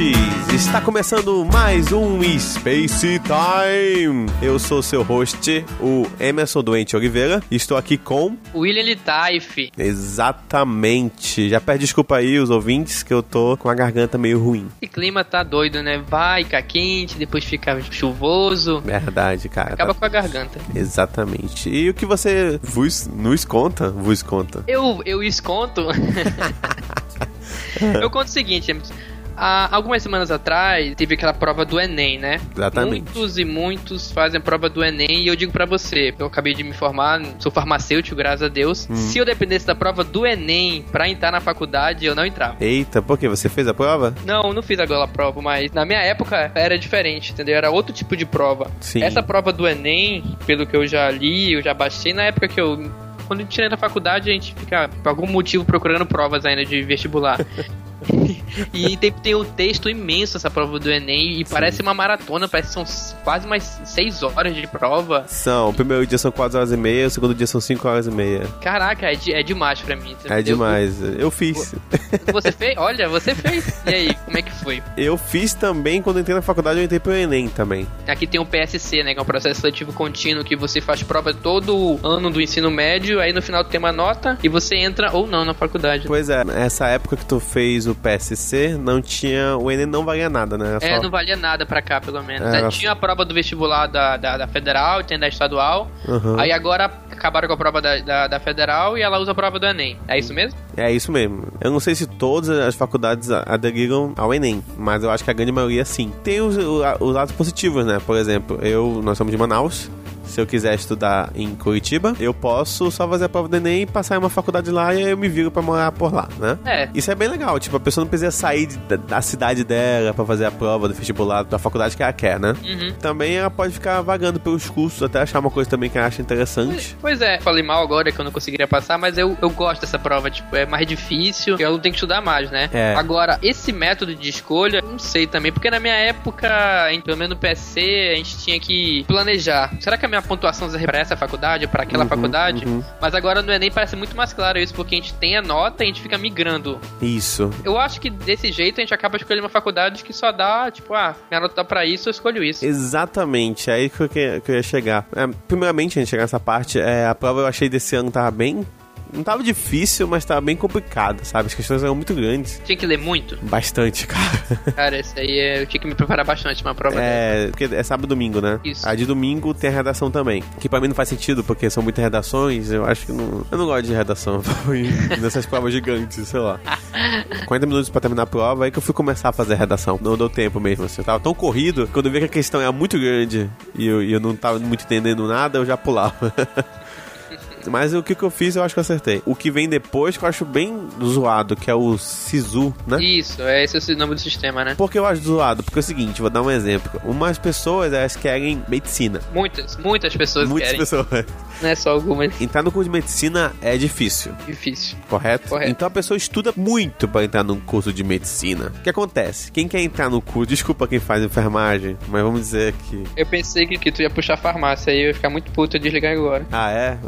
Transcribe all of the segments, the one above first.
Olá, viajantes! Está começando mais um Space Time. Eu sou seu host, o Emerson Doente Oliveira, e estou aqui com William Litaif. Exatamente. Já pede desculpa aí os ouvintes que eu tô com a garganta meio ruim. E clima tá doido, né? Vai, fica quente, depois fica chuvoso. Verdade, cara. Acaba com a garganta. Exatamente. E o que você vos, nos conta? Vos conta. Eu, eu esconto. eu conto o seguinte, Há algumas semanas atrás, teve aquela prova do Enem, né? Exatamente. Muitos e muitos fazem a prova do Enem e eu digo para você, eu acabei de me formar, sou farmacêutico, graças a Deus. Hum. Se eu dependesse da prova do Enem para entrar na faculdade, eu não entrava. Eita, por que? Você fez a prova? Não, não fiz agora a prova, mas na minha época era diferente, entendeu? Era outro tipo de prova. Sim. Essa prova do Enem, pelo que eu já li, eu já baixei na época que eu quando a gente entra na faculdade, a gente fica, por algum motivo, procurando provas ainda de vestibular. e tem, tem um texto imenso essa prova do Enem e Sim. parece uma maratona, parece que são quase mais 6 horas de prova. São, o primeiro dia são 4 horas e meia, o segundo dia são 5 horas e meia. Caraca, é, de, é demais pra mim. É demais, eu fiz. Você fez? Olha, você fez. E aí, como é que foi? Eu fiz também, quando entrei na faculdade, eu entrei pro Enem também. Aqui tem o PSC, né, que é um processo seletivo contínuo, que você faz prova todo ano do ensino médio, aí no final tem uma nota e você entra ou não na faculdade. Pois é, essa época que tu fez o PSC, não tinha. O Enem não valia nada, né? É, só... não valia nada pra cá, pelo menos. Era... Tinha a prova do vestibular da, da, da federal, tem da estadual. Uhum. Aí agora acabaram com a prova da, da, da, federal e ela usa a prova do Enem. É isso mesmo? É isso mesmo. Eu não sei se todas as faculdades aderiram ao Enem, mas eu acho que a grande maioria sim. Tem os, os lados positivos, né? Por exemplo, eu, nós somos de Manaus se eu quiser estudar em Curitiba, eu posso só fazer a prova do Enem, passar em uma faculdade lá e eu me viro pra morar por lá, né? É. Isso é bem legal. Tipo, a pessoa não precisa sair da, da cidade dela pra fazer a prova do vestibular da faculdade que ela quer, né? Uhum. Também ela pode ficar vagando pelos cursos até achar uma coisa também que ela acha interessante. Pois é, falei mal agora que eu não conseguiria passar, mas eu, eu gosto dessa prova. Tipo, é mais difícil, eu tenho que estudar mais, né? É. Agora, esse método de escolha, não sei também, porque na minha época, pelo menos no PSC, a gente tinha que planejar. Será que a minha pontuação para essa faculdade, para aquela uhum, faculdade. Uhum. Mas agora no Enem parece muito mais claro isso, porque a gente tem a nota e a gente fica migrando. Isso. Eu acho que desse jeito a gente acaba escolhendo uma faculdade que só dá, tipo, ah, minha nota tá pra isso, eu escolho isso. Exatamente, é aí que eu, que, que eu ia chegar. É, primeiramente, a gente chegar nessa parte, é, a prova eu achei desse ano tava bem não tava difícil, mas tava bem complicado, sabe? As questões eram muito grandes. Tinha que ler muito? Bastante, cara. Cara, isso aí é, eu tinha que me preparar bastante pra prova É, dela. porque é sábado e domingo, né? Isso. A de domingo tem a redação também. Que pra mim não faz sentido, porque são muitas redações. Eu acho que não. Eu não gosto de redação nessas provas gigantes, sei lá. 40 minutos pra terminar a prova, aí que eu fui começar a fazer a redação. Não deu tempo mesmo, assim. Eu tava tão corrido, quando eu vi que a questão era muito grande e eu, e eu não tava muito entendendo nada, eu já pulava. Mas o que, que eu fiz, eu acho que eu acertei. O que vem depois, que eu acho bem zoado, que é o Sisu, né? Isso, é esse é o nome do sistema, né? Por que eu acho zoado? Porque é o seguinte, vou dar um exemplo. Umas pessoas, elas querem medicina. Muitas, muitas pessoas muitas querem. Muitas pessoas. Não é só algumas. Entrar no curso de medicina é difícil. Difícil. Correto? Correto. Então a pessoa estuda muito para entrar num curso de medicina. O que acontece? Quem quer entrar no curso, desculpa quem faz enfermagem, mas vamos dizer que. Eu pensei que, que tu ia puxar farmácia aí eu ia ficar muito puto e desligar agora. Ah, é?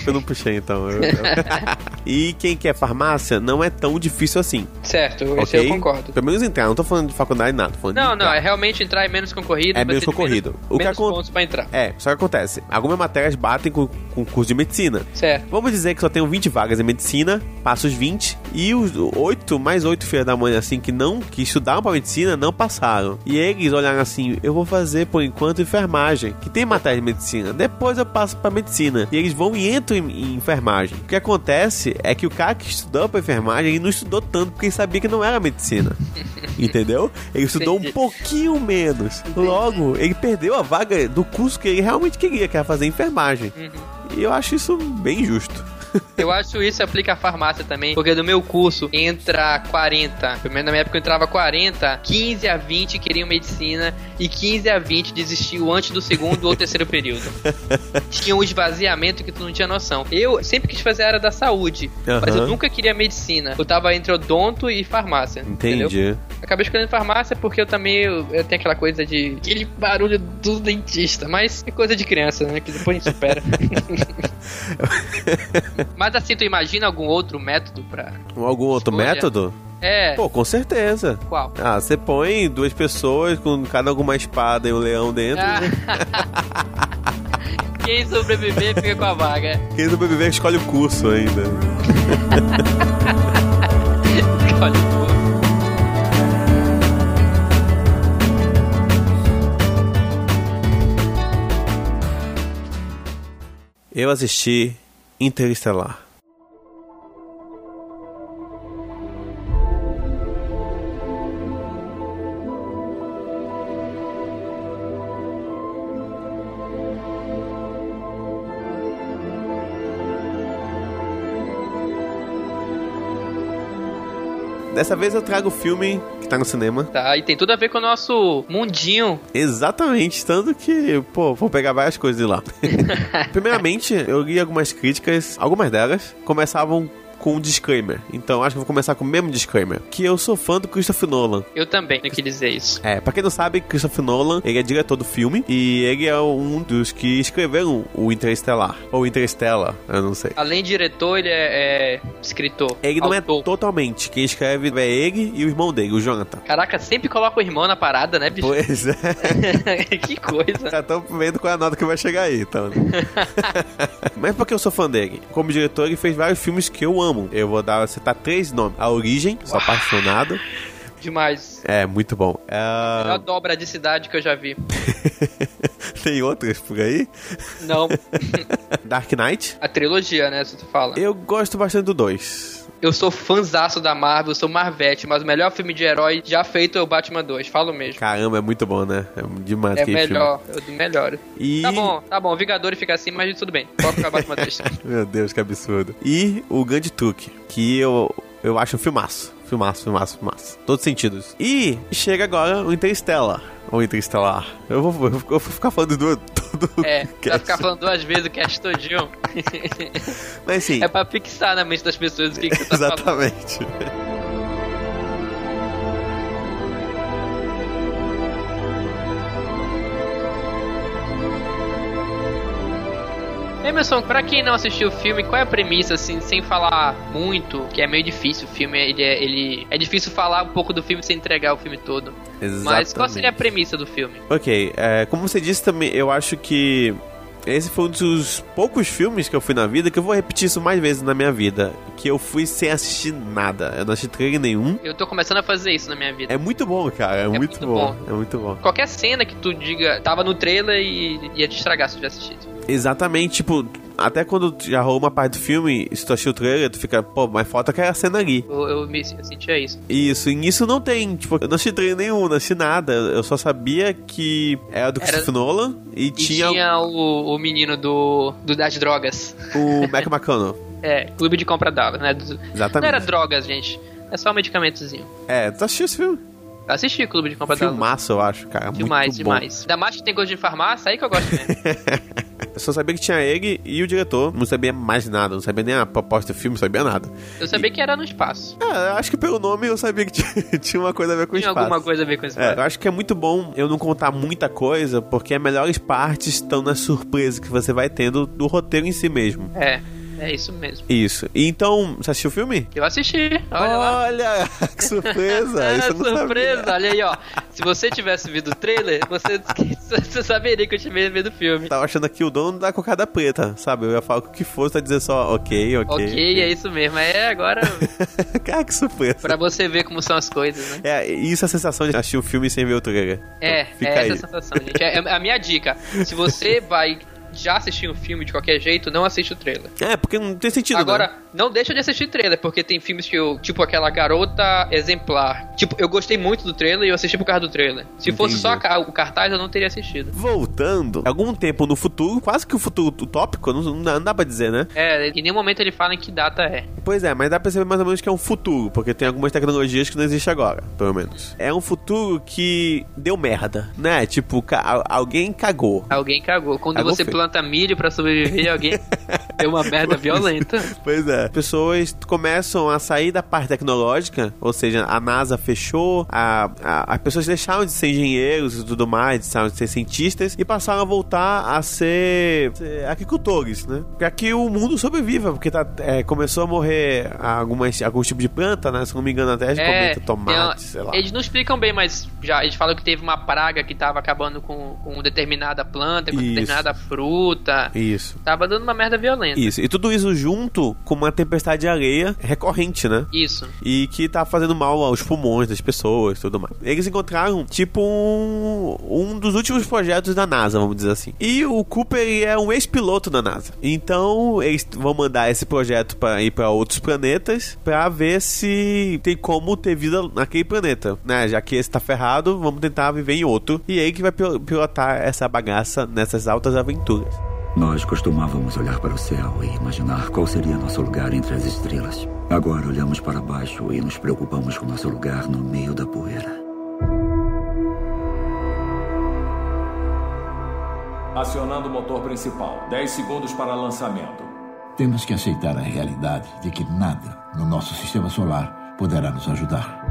Eu não puxei então. Eu, eu... e quem quer farmácia não é tão difícil assim. Certo, okay? esse eu concordo. Pelo menos entrar, não tô falando de faculdade nada. não, não, é realmente entrar é menos concorrido. É menos concorrido. Menos, o menos que pontos pra entrar. É, só que acontece. Algumas matérias batem com com curso de medicina. Certo. Vamos dizer que só tenho 20 vagas em medicina, passo os 20, e os 8, mais 8 filhas da mãe, assim, que não, que estudaram pra medicina, não passaram. E eles olharam assim, eu vou fazer por enquanto enfermagem, que tem matéria de medicina, depois eu passo pra medicina. E eles vão e entram em, em enfermagem. O que acontece é que o cara que estudou pra enfermagem, ele não estudou tanto porque ele sabia que não era medicina. Entendeu? Ele estudou Entendi. um pouquinho menos. Entendi. Logo, ele perdeu a vaga do curso que ele realmente queria, que era fazer enfermagem. Uhum. E eu acho isso bem justo. Eu acho isso aplica a farmácia também, porque no meu curso entra 40, pelo menos na minha época eu entrava 40, 15 a 20 queriam medicina e 15 a 20 desistiu antes do segundo ou terceiro período. Tinha um esvaziamento que tu não tinha noção. Eu sempre quis fazer a área da saúde, uhum. mas eu nunca queria medicina. Eu tava entre odonto e farmácia. Entendi. Entendeu? Acabei escolhendo farmácia porque eu também eu, eu tenho aquela coisa de aquele barulho do dentista, mas é coisa de criança, né? Que depois a gente supera. Mas assim, tu imagina algum outro método pra. Algum outro método? É. Pô, com certeza. Qual? Ah, você põe duas pessoas com cada uma espada e um leão dentro. Ah. Quem sobreviver fica com a vaga. Quem sobreviver escolhe o curso ainda. Olha, pô. Eu assisti Interestelar. Dessa vez eu trago o filme que tá no cinema. Tá, e tem tudo a ver com o nosso mundinho. Exatamente, tanto que, pô, vou pegar várias coisas de lá. Primeiramente, eu li algumas críticas, algumas delas começavam com um disclaimer. Então acho que eu vou começar com o mesmo disclaimer. Que eu sou fã do Christopher Nolan. Eu também tenho que dizer isso. É, pra quem não sabe, Christopher Nolan, ele é diretor do filme e ele é um dos que escreveram o Interestelar. Ou Interstellar, eu não sei. Além de diretor, ele é, é escritor. Ele não é autor. totalmente. Quem escreve é ele e o irmão dele, o Jonathan. Caraca, sempre coloca o irmão na parada, né, bicho? Pois é. que coisa. Já estão vendo qual é a nota que vai chegar aí, então. Mas porque eu sou fã dele? Como diretor, ele fez vários filmes que eu amo. Eu vou dar, citar três nomes. A Origem, sou apaixonado. Demais. É, muito bom. A É... melhor dobra de cidade que eu já vi. Tem outras por aí? Não, Dark Knight. a trilogia, né, se tu fala. Eu gosto bastante do 2. Eu sou fãzaço da Marvel, sou Marvete, mas o melhor filme de herói já feito é o Batman 2, falo mesmo. Caramba, é muito bom, né? É demais É melhor, é o do melhor. filme. E... Tá bom, tá bom, Vingadores fica assim, mas tudo bem. Pode ficar Batman 2. Meu Deus, que absurdo. E o Grande Truque, que eu, eu acho um filmaço. Filmaço, filmaço, filmaço. Todos os sentidos. E chega agora o Interstellar. Ou Interestelar. Eu vou, eu vou ficar falando do todo É, vai ficar falando duas vezes o cast todinho. Mas sim, É pra fixar na mente das pessoas o que, que você tá falando. exatamente. Emerson, pra quem não assistiu o filme, qual é a premissa, assim, sem falar muito, que é meio difícil o filme, ele é, ele é difícil falar um pouco do filme sem entregar o filme todo. Mas qual seria a Exatamente. premissa do filme? Ok, é, como você disse também, eu acho que esse foi um dos poucos filmes que eu fui na vida que eu vou repetir isso mais vezes na minha vida. Que eu fui sem assistir nada. Eu não assisti trailer nenhum. Eu tô começando a fazer isso na minha vida. É muito bom, cara. É, muito, muito bom. bom. É muito bom. Qualquer cena que tu diga tava no trailer e ia te estragar se tu tivesse assistido. Exatamente, tipo, até quando já rolou uma parte do filme, se tu assistiu o trailer, tu fica, pô, mas falta aquela cena ali. Eu, eu, me, eu sentia isso. Isso, e nisso não tem, tipo, eu não assisti trailer nenhum, não assisti nada. Eu só sabia que era do Era- Christopher Nolan e, E tinha, tinha, o, o menino do, do das drogas. o Mac McConnell. É, clube de compra Dallas, né? Do- Não Exatamente. era drogas, gente. É só um medicamentozinho. É, tu assistiu esse filme? Assisti Clube de Compra Dallas. Filmaço, eu acho, cara. Demais, muito bom. demais. Ainda mais que tem gosto de farmácia, aí que eu gosto mesmo. Eu só sabia que tinha ele e o diretor. Não sabia mais nada, não sabia nem a proposta do filme, não sabia nada. Eu sabia que era no espaço. É, eu acho que pelo nome eu sabia que tinha, tinha uma coisa a ver com Tinha espaço. alguma coisa a ver com esse É, eu acho que é muito bom eu não contar muita coisa, porque as melhores partes estão na surpresa que você vai tendo do roteiro em si mesmo. É, é isso mesmo. Isso. Então, você assistiu o filme? Eu assisti, olha. Olha, que surpresa! É, surpresa, olha aí, ó. Se você tivesse visto o trailer, você, você saberia que eu tinha visto o filme. Tava achando aqui o dono da cocada preta, sabe? Eu ia falar o que fosse, tá dizer só ok, ok. Ok, é isso mesmo. É agora Cara, que surpresa. pra você ver como são as coisas, né? É, isso é a sensação de assistir o filme sem ver o trailer. É, Então, é aí. essa a sensação, gente. É, é a minha dica. Se você vai já assistir um filme de qualquer jeito, não assiste o trailer. É, porque não tem sentido, Agora, né? não deixa de assistir trailer, porque tem filmes que eu, tipo aquela garota exemplar. Tipo, eu gostei muito do trailer e eu assisti por causa do trailer. Se fosse Entendi. só a o cartaz, eu não teria assistido. Voltando, algum tempo no futuro, quase que o futuro utópico, não, não dá- não dá pra dizer, né? É, em nenhum momento ele fala em que data é. Pois é, mas dá pra saber mais ou menos que é um futuro, porque tem algumas tecnologias que não existem agora, pelo menos. É um futuro que deu merda, né? Tipo, ca- al- alguém cagou. Alguém cagou. Quando Cagou você feio. Planta milho pra sobreviver, alguém deu uma merda violenta. Pois é. Pessoas começam a sair da parte tecnológica, ou seja, a NASA fechou, a, a- as pessoas deixaram de ser engenheiros e tudo mais, deixaram de ser cientistas e passaram a voltar a ser, ser agricultores, né? Pra que o mundo sobreviva, porque tá, é, começou a morrer algumas, alguns tipos de planta, né? Se não me engano, até a gente É, comenta tomate, sei lá. Eles não explicam bem, mas já eles falam que teve uma praga que tava acabando com, com determinada planta, com Isso. determinada fruta. Isso. Tava dando uma merda violenta. Isso. E tudo isso junto com uma tempestade de areia recorrente, né? Isso. e que tá fazendo mal aos pulmões das pessoas e tudo mais. Eles encontraram, tipo, um, um dos últimos projetos da NASA, vamos dizer assim. E o Cooper é um ex-piloto da NASA. Então, eles vão mandar esse projeto para ir para outros planetas para ver se tem como ter vida naquele planeta, né? Já que esse tá ferrado, vamos tentar viver em outro. E ele que vai pil- pilotar essa bagaça nessas altas aventuras. Nós costumávamos olhar para o céu e imaginar qual seria nosso lugar entre as estrelas. Agora olhamos para baixo e nos preocupamos com nosso lugar no meio da poeira. Acionando o motor principal. 10 segundos para lançamento. Temos que aceitar a realidade de que nada no nosso sistema solar poderá nos ajudar.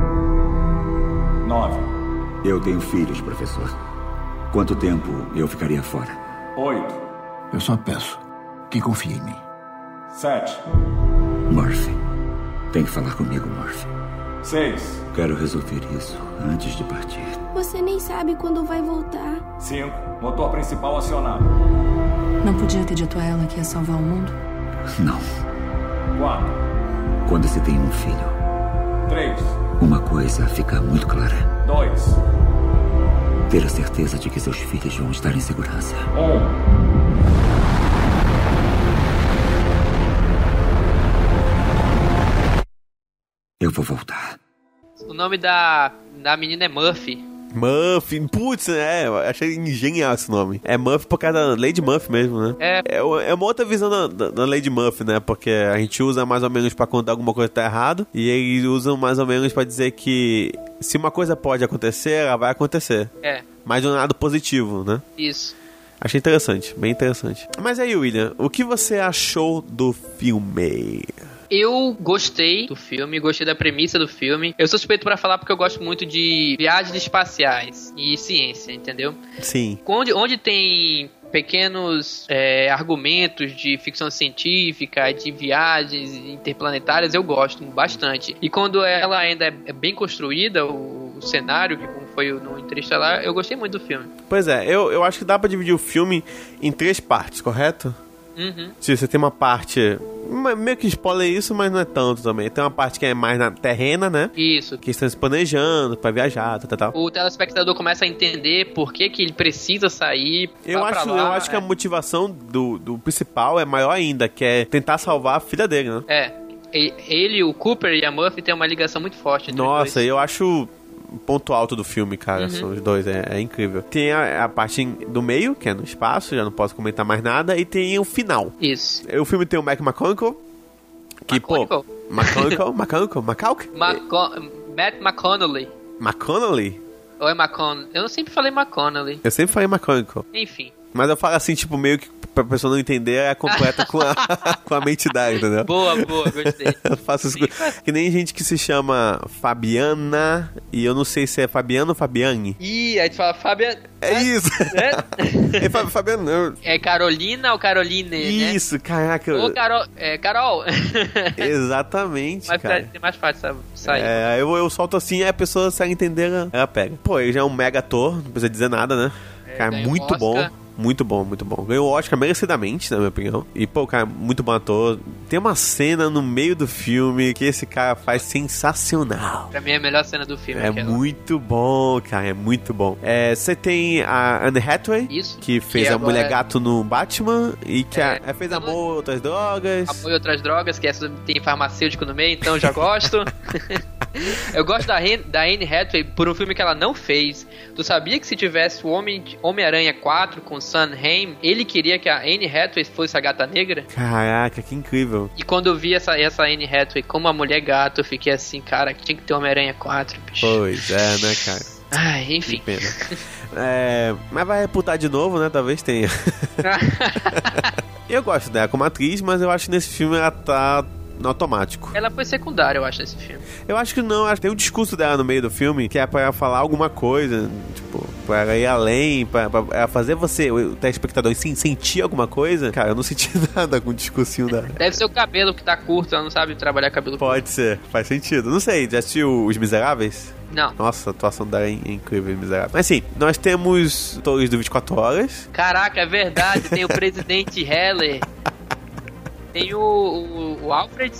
9, Eu tenho filhos, professor. Quanto tempo eu ficaria fora? 8, Eu só peço que confie em mim. 7, Murphy. Tem que falar comigo, Murphy. 6, Quero resolver isso antes de partir. Você nem sabe quando vai voltar. 5. Motor principal acionado. Não podia ter dito a ela que ia salvar o mundo? Não. 4, Quando se tem um filho, 3, uma coisa fica muito clara: 2, ter a certeza de que seus filhos vão estar em segurança. 1. Eu vou voltar. O nome da, da menina é Murphy. Muffin, putz, é, achei genial esse nome. É Muff por causa da Lady Muff mesmo, né? É. É, é uma outra visão da, da, da Lady Muff, né? Porque a gente usa mais ou menos pra contar alguma coisa que tá errado. E eles usam mais ou menos pra dizer que se uma coisa pode acontecer, ela vai acontecer. É, Mas de um lado positivo, né? isso. Achei interessante, bem interessante. Mas aí, William, o que você achou do filme? Eu gostei do filme, gostei da premissa do filme. Eu sou suspeito pra falar porque eu gosto muito de viagens espaciais e ciência, entendeu? Sim. Onde, onde tem pequenos é, argumentos de ficção científica, de viagens interplanetárias, eu gosto bastante. E quando ela ainda é é bem construída, o, o cenário, que como foi no Interestelar, eu gostei muito do filme. Pois é, eu, eu acho que dá pra dividir o filme em três partes, correto? Uhum. Se você tem uma parte. Meio que spoiler isso, mas não é tanto também. Tem uma parte que é mais na terrena, né? Isso. Que estão se planejando pra viajar, tal, tal, tal. O telespectador começa a entender por que, que ele precisa sair. Eu acho, lá, eu acho que a é. motivação do, do principal é maior ainda, que é tentar salvar a filha dele, né? É. Ele, o Cooper e a Murphy têm uma ligação muito forte Nossa, eu acho ponto alto do filme, cara. Uhum. São os dois, é, é incrível. Tem a, a parte do meio, que é no espaço, já não posso comentar mais nada, e tem o final. Isso. O filme tem o Mac McConaughey, que, McConaughey. pô... McConaughey? McConaughey? McConaughey? Maco- Matt McConnelly. McConnelly? Ou é McConnelly? Eu sempre falei McConnelly. Eu sempre falei McConaughey. Enfim. Mas eu falo assim, tipo, meio que pra pessoa não entender, é completa com a, com a mente dela, entendeu? Boa, boa, gostei. Eu faço isso. Que nem gente que se chama Fabiana, e eu não sei se é Fabiano ou Fabiane. Ih, aí tu fala Fabian. É isso! É? é Fa- Fabiano, eu- É Carolina ou Caroline, né? Isso, caraca. Ou Carol. É, Carol. Exatamente, Mas cara. é mais fácil sa- sair. É, eu, eu solto assim, aí a pessoa ela entender, ela, pega. Pô, ele já é um mega ator, não precisa dizer nada, né? cara, ganhou muito um bom. Muito bom, muito bom. Ganhou o Oscar merecidamente, na minha opinião. E, pô, cara, muito bom ator. Tem uma cena no meio do filme que esse cara faz sensacional. Pra mim é a melhor cena do filme. É aquela. muito bom, cara, é muito bom. É, Você tem a Anne Hathaway, Isso. que fez Que a Mulher agora- Gato no Batman e que É, a- fez eu Amor, Outras Drogas. Apoio outras drogas, que essa tem farmacêutico no meio, então já gosto. eu gosto da, da Anne Hathaway por um filme que ela não fez. Tu sabia que se tivesse o Homem- Homem-Aranha 4 com Sam Haim, ele queria que a Anne Hathaway fosse a gata negra? Caraca, que incrível. E quando eu vi essa, essa Anne Hathaway como a mulher gato, eu fiquei assim, cara, tinha que ter Homem-Aranha 4, bicho. Pois é, né, cara? Ai, Que enfim. pena. É, mas vai reputar de novo, né? Talvez tenha. eu gosto dela como atriz, mas eu acho que nesse filme ela tá no automático. Ela foi secundária, eu acho, nesse filme. Eu acho que não, acho que tem um discurso dela no meio do filme que é pra ela falar alguma coisa, tipo, pra ela ir além, pra, pra ela fazer você, o telespectador, sim, sentir alguma coisa. Cara, eu não senti nada com o discursinho da. Deve ser o cabelo que tá curto, ela não sabe trabalhar cabelo curto. Pode ser, faz sentido. Não sei, já assistiu Os Miseráveis? Não. Nossa, a atuação dela é incrível, miserável. Mas sim, nós temos Torres do 24 Horas. Caraca, é verdade. Tem o presidente Heller. Tem o, o, o Alfred,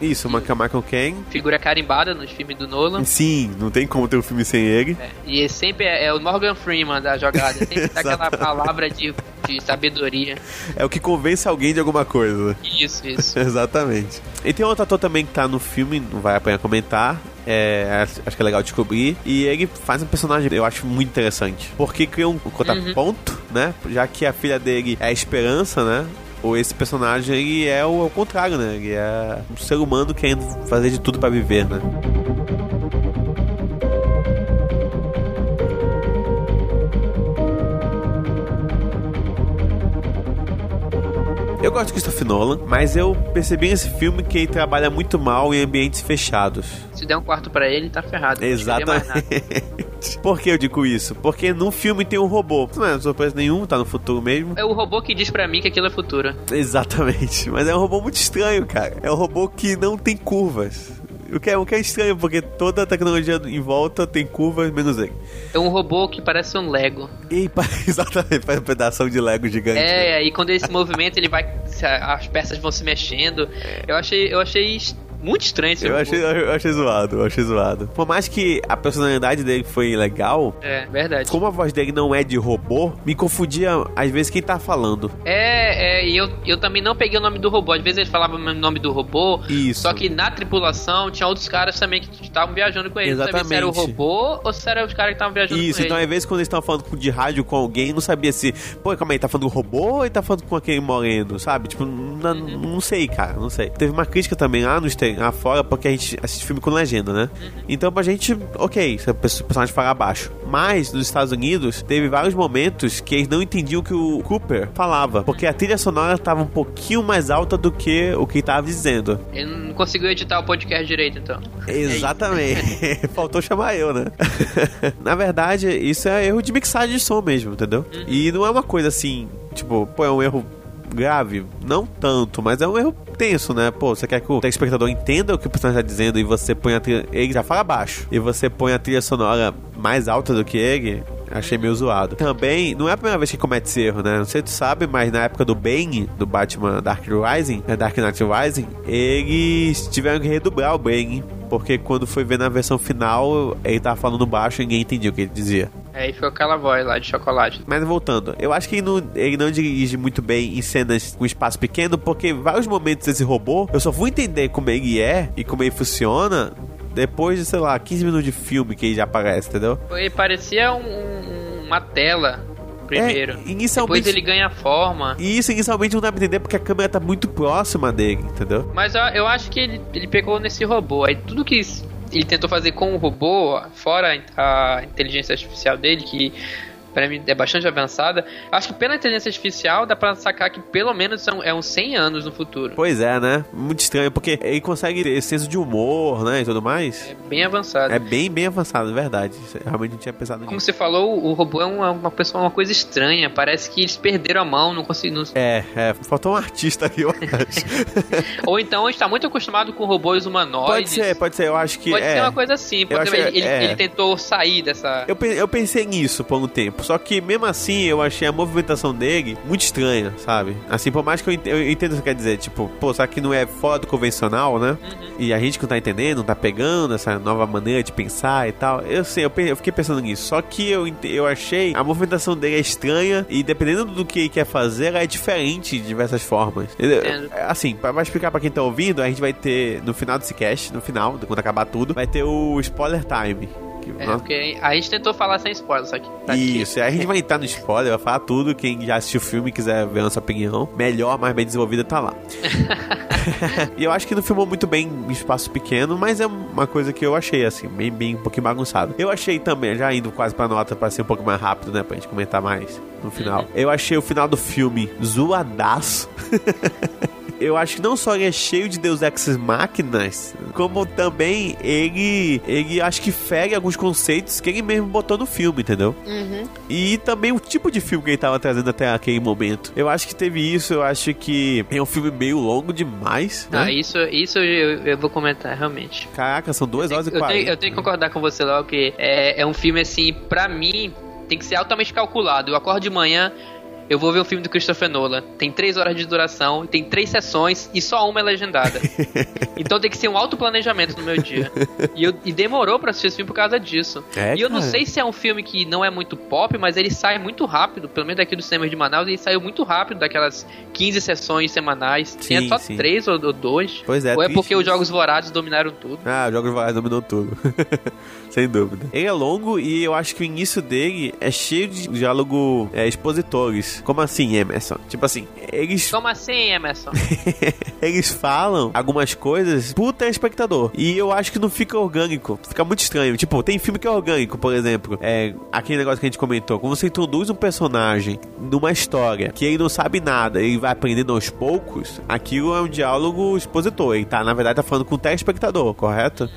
Isso, uma Michael Caine. figura carimbada nos filmes do Nolan. Sim, não tem como ter um filme sem ele. É, e é sempre é, é o Morgan Freeman da jogada. Sempre dá aquela palavra de, de sabedoria. É o que convence alguém de alguma coisa. Isso, isso. Exatamente. E tem outro ator também que tá no filme, não vai apanhar comentar. É, acho que é legal descobrir. E ele faz um personagem, eu acho muito interessante. Porque cria um contraponto, né? Já que a filha dele é a esperança, né? Ou esse personagem é o, ao contrário, né? Ele é um ser humano querendo fazer de tudo pra viver, né? Eu gosto de Christopher Nolan, mas eu percebi nesse filme que ele trabalha muito mal em ambientes fechados. Se der um quarto pra ele, tá ferrado. Exatamente. Por que eu digo isso? Porque no filme tem um robô. Não é surpresa nenhum, tá no futuro mesmo. É o robô que diz pra mim que aquilo é futuro. Exatamente. Mas é um robô muito estranho, cara. É um robô que não tem curvas. O que, é, o que é estranho, porque toda a tecnologia em volta tem curvas, menos ele. É um robô que parece um Lego. E exatamente, faz um pedaço de Lego gigante. né? É, e quando esse movimento ele vai. se As peças vão se mexendo. Eu achei, eu achei muito estranho esse Eu achei, eu achei zoado, eu achei zoado. Por mais que a personalidade dele foi legal, É, verdade. como a voz dele não é de robô, me confundia às vezes quem tá falando. É, é, e eu, eu também não peguei o nome do robô. Às vezes ele falava o nome do robô. Isso. Só que na tripulação tinha outros caras também que estavam viajando com ele. Não sabia se era o Exatamente. robô ou se era os caras que estavam viajando Isso, com então ele. às vezes quando eles estavam falando de rádio com alguém, não sabia se, pô, calma aí, tá falando do robô ou ele tá falando com aquele moreno, sabe? Tipo, não, não sei, cara, não sei. Teve uma crítica também lá, no, exter- lá fora, porque a gente assiste filme com legenda, né? Então pra gente, ok, se o perso- o personagem fala baixo. Mas nos Estados Unidos, teve vários momentos que eles não entendiam o que o Cooper falava, porque a trilha sonora tava um pouquinho mais alta do que o que ele tava dizendo. Ele não conseguiu editar o podcast direito, então. Exatamente. Faltou chamar eu, né? Na verdade, isso é erro de mixagem de som mesmo, entendeu? E não é uma coisa assim, tipo, pô, é um erro grave? Não tanto, mas é um erro tenso, né? Pô, você quer que o telespectador entenda o que o personagem tá dizendo e você põe a trilha... Ele já fala baixo. E você põe a trilha sonora mais alta do que ele... Achei meio zoado. Também, não é a primeira vez que comete esse erro, né? Não sei se tu sabe, mas na época do Bane, do Batman Dark Rising, né, Dark Knight Rising, eles tiveram que redublar o Bane. Porque quando foi ver na versão final, ele tava falando baixo e ninguém entendia o que ele dizia. Aí ficou aquela voz lá de chocolate. Mas voltando, eu acho que ele não, ele não dirige muito bem em cenas com espaço pequeno, porque vários momentos desse robô, eu só vou entender como ele é e como ele funciona depois de, sei lá, 15 minutos de filme que ele já aparece, entendeu? Foi, parecia um- uma tela primeiro. É, inicialmente- Depois ele ganha forma. E isso inicialmente não dá pra entender porque a câmera tá muito próxima dele, entendeu? Mas eu, eu acho que ele, ele pegou nesse robô. Aí tudo que ele tentou fazer com o robô, fora a inteligência artificial dele, que pra mim é bastante avançada, acho que pela inteligência artificial dá pra sacar que pelo menos são, é uns 100 anos no futuro. Pois é, né? Muito estranho, porque ele consegue esse senso de humor, né, e tudo mais. É bem avançado. É bem, bem avançado, é verdade. Realmente não tinha pensado Como nisso. você falou, o robô é uma, uma pessoa, uma coisa estranha. Parece que eles perderam a mão, não conseguiram. É, é, faltou um artista aqui, eu acho. Ou então está muito acostumado com robôs humanoides. pode ser, pode ser, eu acho que Pode é. ser uma coisa assim. Pode ser, ele, ele- é. ele tentou sair dessa. Eu, eu pensei nisso por um tempo, só que mesmo assim eu achei a movimentação dele muito estranha, sabe? Assim, por mais que eu, ent- eu entenda o que você quer dizer, tipo, pô, só que não é fora do convencional, né? E a gente que não tá entendendo, não tá pegando essa nova maneira de pensar e tal. Eu sei, eu, eu fiquei pensando nisso, só que eu, eu achei a movimentação dele é estranha e dependendo do que ele quer fazer, ela é diferente de diversas formas. Entendo. Assim, pra, pra explicar pra quem tá ouvindo, a gente vai ter no final desse cast, no final, quando acabar tudo, vai ter o spoiler time. É, nós- porque a gente tentou falar sem spoiler, só que. tá isso, aí a gente vai entrar no spoiler, vai falar tudo. Quem já assistiu o filme e quiser ver a nossa opinião, melhor, mais bem desenvolvida, tá lá. e eu acho que não filmou muito bem em espaço pequeno, mas é uma coisa que eu achei, assim, bem, bem um pouquinho bagunçado. Eu achei também, já indo quase pra nota pra ser um pouco mais rápido, né, pra gente comentar mais no final. Eu achei o final do filme zoadaço. eu acho que não só ele é cheio de Deus Ex Máquinas, como também ele, ele acho que fere alguns conceitos que ele mesmo botou no filme, entendeu? Uhum. E também o tipo de filme que ele tava trazendo até aquele momento. Eu acho que teve isso, eu acho que é um filme meio longo demais, né? Ah, isso, isso eu, eu vou comentar, realmente. Caraca, são duas horas e Eu tenho, quarenta. eu tenho que concordar com você, Léo, que é, é um filme assim, pra mim, tem que ser altamente calculado. Eu acordo de manhã, eu vou ver um filme do Christopher Nolan. Tem três horas de duração, tem três sessões e só uma é legendada. então tem que ser um alto planejamento no meu dia. E, eu- e demorou pra assistir esse filme por causa disso. É, e eu não cara. sei se é um filme que não é muito pop, mas ele sai muito rápido. Pelo menos daqui do cinema de Manaus, ele saiu muito rápido daquelas 15 sessões semanais. Sim, Tinha só sim. três ou, ou dois. Pois é, ou é triste porque os isso. Jogos Vorazes dominaram tudo. Ah, Jogos Vorazes dominou tudo. Sem dúvida. Ele é longo e eu acho que o início dele é cheio de diálogo é, expositores. Como assim, Emerson? Tipo assim, eles, Como assim, Emerson? eles falam algumas coisas pro telespectador. E eu acho que não fica orgânico. Fica muito estranho. Tipo, tem filme que é orgânico, por exemplo. É aquele negócio que a gente comentou. Quando você introduz um personagem numa história que ele não sabe nada, ele vai aprendendo aos poucos, aquilo é um diálogo expositor. Ele tá, na verdade, tá falando com o telespectador, correto?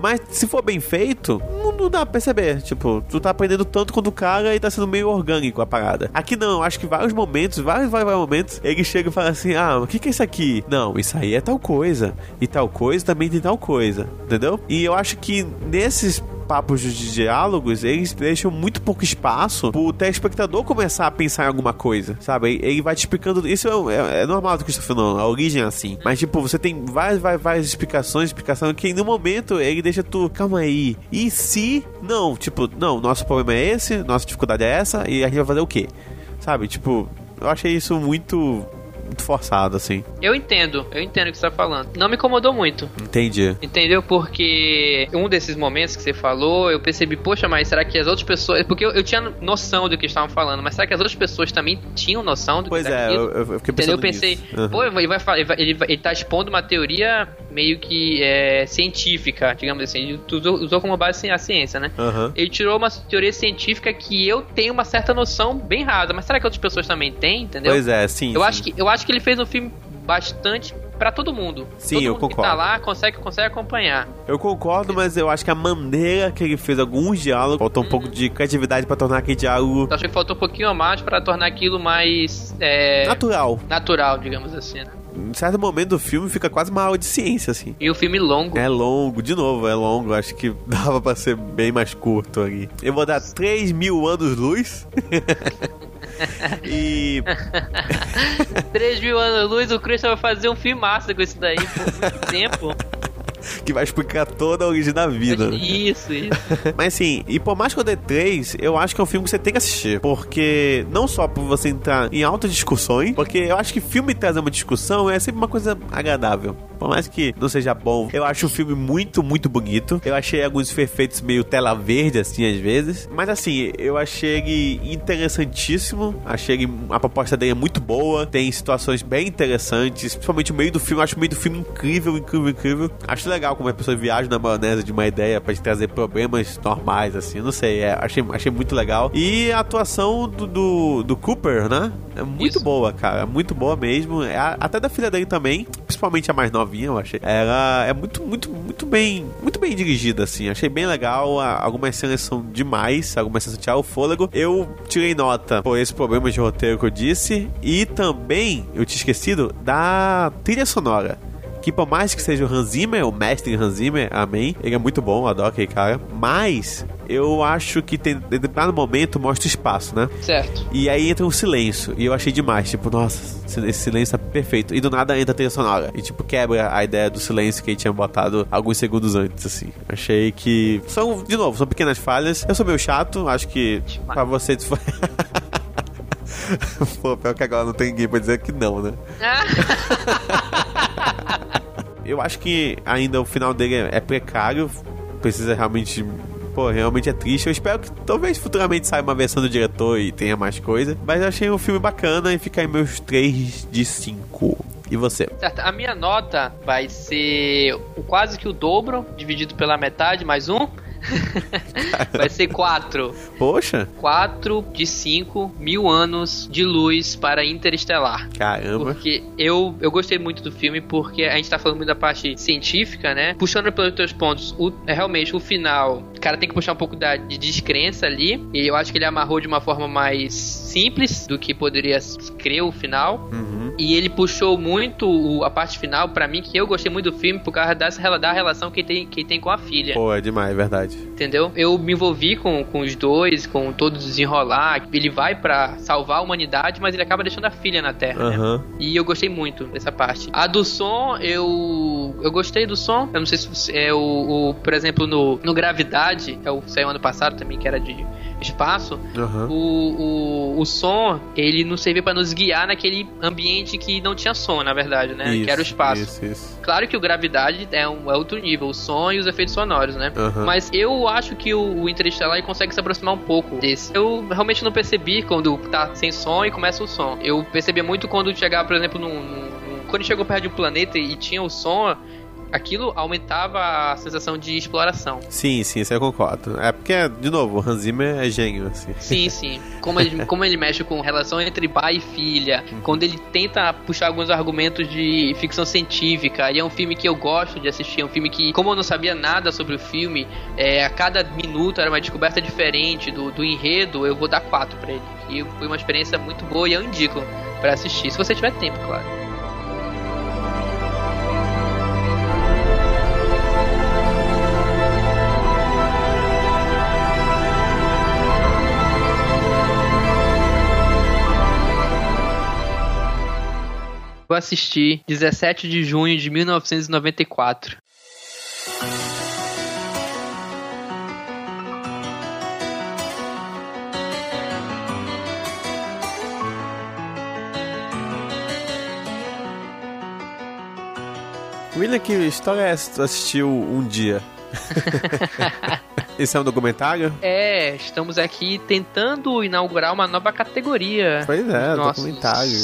Mas se for bem feito, não, dá pra perceber. Tipo, tu tá aprendendo tanto quanto o cara e tá sendo meio orgânico a parada. Aqui não, acho que vários momentos, vários, vários, vários momentos, ele chega e fala assim: Ah, o que, que é isso aqui? Não, isso aí é tal coisa. E tal coisa também tem tal coisa. Entendeu? E eu acho que nesses papos de diálogos, eles deixam muito pouco espaço pro telespectador começar a pensar em alguma coisa, sabe? Ele vai te explicando. Isso é, é- é normal do Christopher Nolan, a origem é assim. Mas, tipo, você tem várias, várias, várias explicações, explicação que no momento ele deixa tu, calma aí. E se. Não, tipo, não, nosso problema é esse, nossa dificuldade é essa, e a gente vai fazer o quê? Sabe? Tipo, eu achei isso muito. Muito forçado, assim. Eu entendo, eu entendo o que você tá falando. Não me incomodou muito. Entendi. Entendeu? Porque um desses momentos que você falou, eu percebi, poxa, mas será que as outras pessoas. Porque eu, eu tinha noção do que estavam falando, mas será que as outras pessoas também tinham noção do Pois que era é, aquilo? eu, eu fiquei Entendeu? pensando Eu pensei. Uhum. pô, ele vai, ele, vai, ele, vai- ele tá expondo uma teoria meio que é, científica, digamos assim. Ele usou, usou como base a ciência, né? Aham. Ele tirou uma teoria científica que eu tenho uma certa noção bem rasa, mas será que outras pessoas também têm, entendeu? Pois é, sim. Eu sim. acho, que, eu acho que ele fez um filme bastante pra todo mundo. Sim, todo eu mundo concordo. que tá lá consegue, consegue acompanhar. Eu concordo, mas eu acho que a maneira que ele fez alguns diálogos faltou um pouco de criatividade pra tornar aquele diálogo Eu acho que faltou um pouquinho a mais pra tornar aquilo mais é, natural. natural, digamos assim. Né? Em certo momento do filme fica quase uma aula de ciência, assim. E o filme longo. É longo, de novo, é longo. Acho que dava pra ser bem mais curto ali. Eu vou dar 3 mil anos-luz. e 3 mil anos luz, o Christian vai fazer um filme massa com isso daí por muito tempo. que vai explicar toda a origem da vida. Isso, isso. Mas assim, e por mais que eu dê 3, eu acho que é um filme que você tem que assistir. Porque não só por você entrar em altas discussões, porque eu acho que filme trazer uma discussão é sempre uma coisa agradável. Por mais que não seja bom, eu acho o filme muito, muito bonito. Eu achei alguns efeitos meio tela verde, assim, às vezes. Mas assim, eu achei ele interessantíssimo. Achei a proposta dele é muito boa. Tem situações bem interessantes. Principalmente o meio do filme. Eu acho o meio do filme incrível, incrível, incrível. Acho legal como a pessoa viaja na maionese de uma ideia pra te trazer problemas normais, assim. Não sei, é, achei, achei muito legal. E a atuação do, do, do Cooper, né? É muito Isso. boa, cara. Muito boa mesmo. É, a- até da filha dele também, principalmente a mais novinha, eu achei. Ela é muito, muito, muito bem, muito bem dirigida, assim. Achei bem legal. Algumas cenas são demais, algumas cenas tirar o fôlego. Eu tirei nota por esse problema de roteiro que eu disse. E também, eu tinha esquecido, da trilha sonora. Que por mais que seja o Hans Zimmer, o mestre Hans Zimmer, amém. Ele é muito bom, adoro aquele cara. Mas eu acho que tem, determinado momento mostra o espaço, né? Certo. E aí entra um silêncio. E eu achei demais. Tipo, nossa, esse silêncio tá perfeito. E do nada entra a trilha sonora. E tipo, quebra a ideia do silêncio que ele tinha botado alguns segundos antes, assim. Achei que. São, de novo, são pequenas falhas. Eu sou meio chato, acho que pra você. Pô, pior que agora não tem ninguém pra dizer que não, né? Eu acho que ainda o final dele é precário. Precisa realmente. Pô, realmente é triste. Eu espero que talvez futuramente saia uma versão do diretor e tenha mais coisa. Mas eu achei um filme bacana e fica aí meus 3 de 5. E você? A minha nota vai ser quase que o dobro, dividido pela metade, mais um. vai ser 4. Poxa, 4 de 5 mil anos de luz para Interestelar. caramba. Porque eu, eu gostei muito do filme porque a gente tá falando muito da parte científica, né? Puxando pelos teus pontos, o, é realmente o final, o cara tem que puxar um pouco da, de descrença ali, e eu acho que ele amarrou de uma forma mais simples do que poderia crer o final. Uhum. E ele puxou muito o- a parte final pra mim, que eu gostei muito do filme por causa dessa, da relação que tem, que tem com a filha. Pô, é demais, é verdade. Entendeu? Eu me envolvi com, com os dois, com todo o desenrolar. Ele vai pra salvar a humanidade, mas ele acaba deixando a filha na Terra, né? Aham. E eu gostei muito dessa parte. A do som, eu. Eu gostei do som. Eu não sei se é o. o- por exemplo, no, no Gravidade, é o saiu ano passado também, que era de espaço. Aham. O, o, o som, ele não servia pra nos guiar naquele ambiente que não tinha som, na verdade, né? Isso, que era o espaço. Isso, isso. Claro que o Gravidade é, um, é outro nível, o som e os efeitos sonoros, né? Aham. Mas eu acho que o, o Interestelar consegue se aproximar um pouco desse. Eu realmente não percebi quando tá sem som e começa o som. Eu percebia muito quando chegava, por exemplo, num- num- quando chegou perto de um planeta e tinha o som, aquilo aumentava a sensação de exploração. Sim, sim, isso eu concordo. É porque, de novo, o Hans Zimmer é gênio, assim. Sim, sim. Como ele, como ele mexe com relação entre pai e filha, quando ele tenta puxar alguns argumentos de ficção científica, e é um filme que eu gosto de assistir, é um filme que, como eu não sabia nada sobre o filme, é, a cada minuto era uma descoberta diferente do, do enredo, eu vou dar quatro pra ele. E foi uma experiência muito boa e eu indico pra assistir, se você tiver tempo, claro. Eu assisti 17 de junho de 1994. William, que história é essa que tu assistiu um dia? Esse é um documentário? É, estamos aqui tentando inaugurar uma nova categoria. Pois é, nossos, documentário.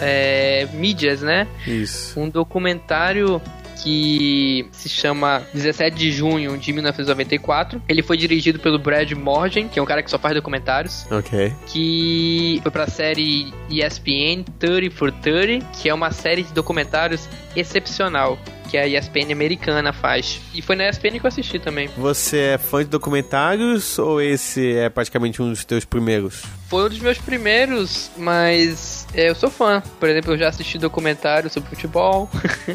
É, mídias, né? Isso. Um documentário que se chama 17 de junho de 1994. Ele foi dirigido pelo Brad Morgan, que é um cara que só faz documentários, Ok. que foi pra série ESPN 30 for 30, que é uma série de documentários excepcional. Que a ESPN americana faz. E foi na ESPN que eu assisti também. Você é fã de documentários ou esse é praticamente um dos teus primeiros? Foi um dos meus primeiros, mas é, eu sou fã. Por exemplo, eu já assisti documentário sobre futebol,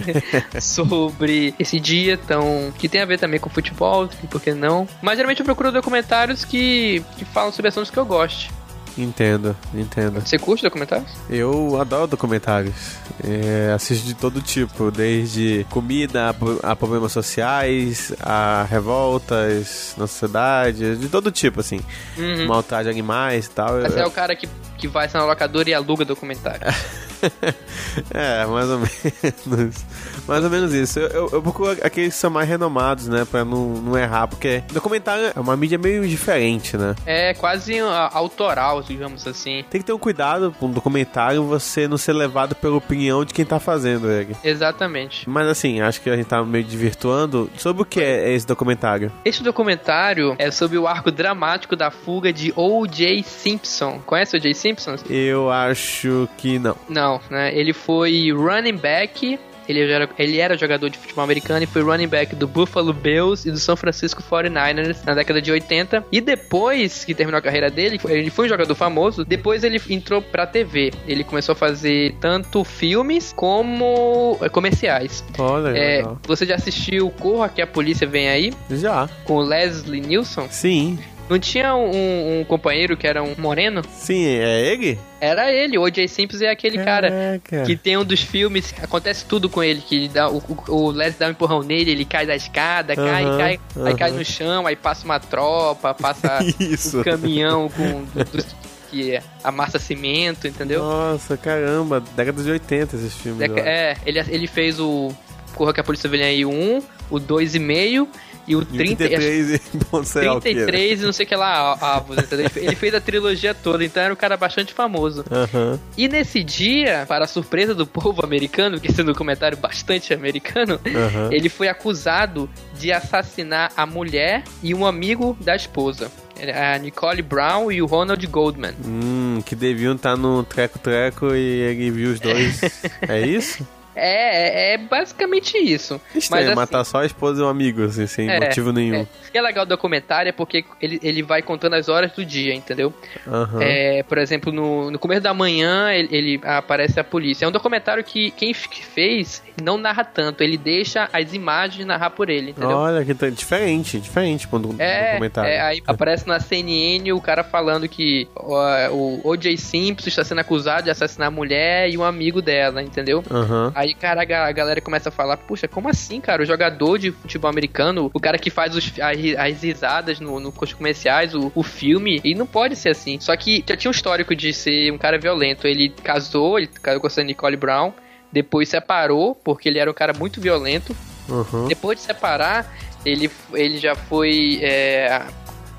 sobre esse dia tão que tem a ver também com futebol, por que não? Mas geralmente eu procuro documentários que, que falam sobre assuntos que eu goste. Entendo, entendo. Você curte documentários? Eu adoro documentários. É, assisto de todo tipo, desde comida a, pro- a problemas sociais, a revoltas na sociedade, de todo tipo, assim. Uhum. Maltrato de animais e tal. Você é o cara que, que vai na locadora e aluga documentário. é, mais ou menos. mais ou menos isso. Eu, eu, eu procuro aqueles que são mais renomados, né? Pra não, não errar, porque documentário é uma mídia meio diferente, né? É quase autoral, digamos assim. Tem que ter um cuidado com um documentário você não ser levado pela opinião de quem tá fazendo ele. Exatamente. Mas assim, acho que a gente tá meio desvirtuando. Sobre o que é esse documentário? Este documentário é sobre o arco dramático da fuga de O.J. Simpson. Conhece o O.J. Simpson? Eu acho que não. Não, né? Ele foi running back. Ele era, ele era jogador de futebol americano e foi running back do Buffalo Bills e do São Francisco 49ers na década de 80. E depois que terminou a carreira dele, ele foi um jogador famoso. Depois ele entrou pra TV. Ele começou a fazer tanto filmes como eh, comerciais. Olha, É, legal. você já assistiu Corra que a Polícia Vem Aí? Já. Com o Leslie Nielsen? Sim. Não tinha um, um companheiro que era um moreno? Sim, é ele? Era ele, o O.J. Simpson é aquele cara Caraca. que tem um dos filmes, acontece tudo com ele, que dá, o, o, Leslie dá um empurrão nele, ele cai da escada, cai, Aham, cai, aí aham. cai no chão, aí passa uma tropa, passa um caminhão com do- do- que amassa cimento, entendeu? Nossa, caramba. Década de 80 esses filmes. Deca-. É, ele, ele fez o Corra que a Polícia Vem aí o 1, o 2,5 e o E 30, 33 e ponto serial killer. 33 e não sei o que lá, avos, entendeu? Ele- fez a trilogia toda, então era um cara bastante famoso. Aham. E nesse dia, para a surpresa do povo americano, porque esse é um documentário bastante americano, Aham. ele foi acusado de assassinar a mulher e um amigo da esposa. a Nicole Brown e o Ronald Goldman. Hum, que deviam estar no treco-treco e ele viu os dois. é isso? É, é, é basicamente isso. Estranho, Mas, assim, matar só a esposa e um amigo, assim, sem É, motivo nenhum. O que é legal do documentário é porque ele, ele vai contando as horas do dia, entendeu? Aham. É, por exemplo, no, no começo da manhã ele, ele aparece a polícia. É um documentário que quem fez não narra tanto, ele deixa as imagens narrar por ele, entendeu? Olha, que diferente, diferente quando do É, documentário. é, aí aparece na CNN o cara falando que ó, o O.J. Simpson está sendo acusado de assassinar a mulher e um amigo dela, entendeu? Aham. Aí, cara, a ga- a galera começa a falar, puxa, como assim, cara? O jogador de futebol americano, o cara que faz os, as, as risadas no, no, comerciais, o, o filme, e não pode ser assim. Só que já tinha um histórico de ser um cara violento. Ele casou, ele casou com a Nicole Brown, depois separou, porque ele era um cara muito violento. Aham. Depois de separar, ele, ele já foi. é,